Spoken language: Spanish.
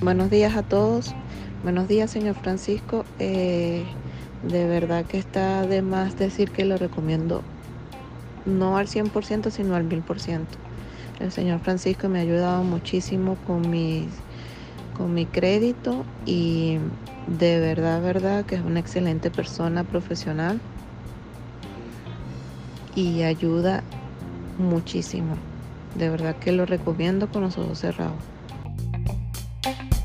Buenos días a todos. Buenos días, señor Francisco. Eh, de verdad que está de más decir que lo recomiendo no al 100%, sino al 1000%. El señor Francisco me ha ayudado muchísimo con mi, con mi crédito y de verdad, verdad que es una excelente persona profesional y ayuda muchísimo. De verdad que lo recomiendo con los ojos cerrados. Bye.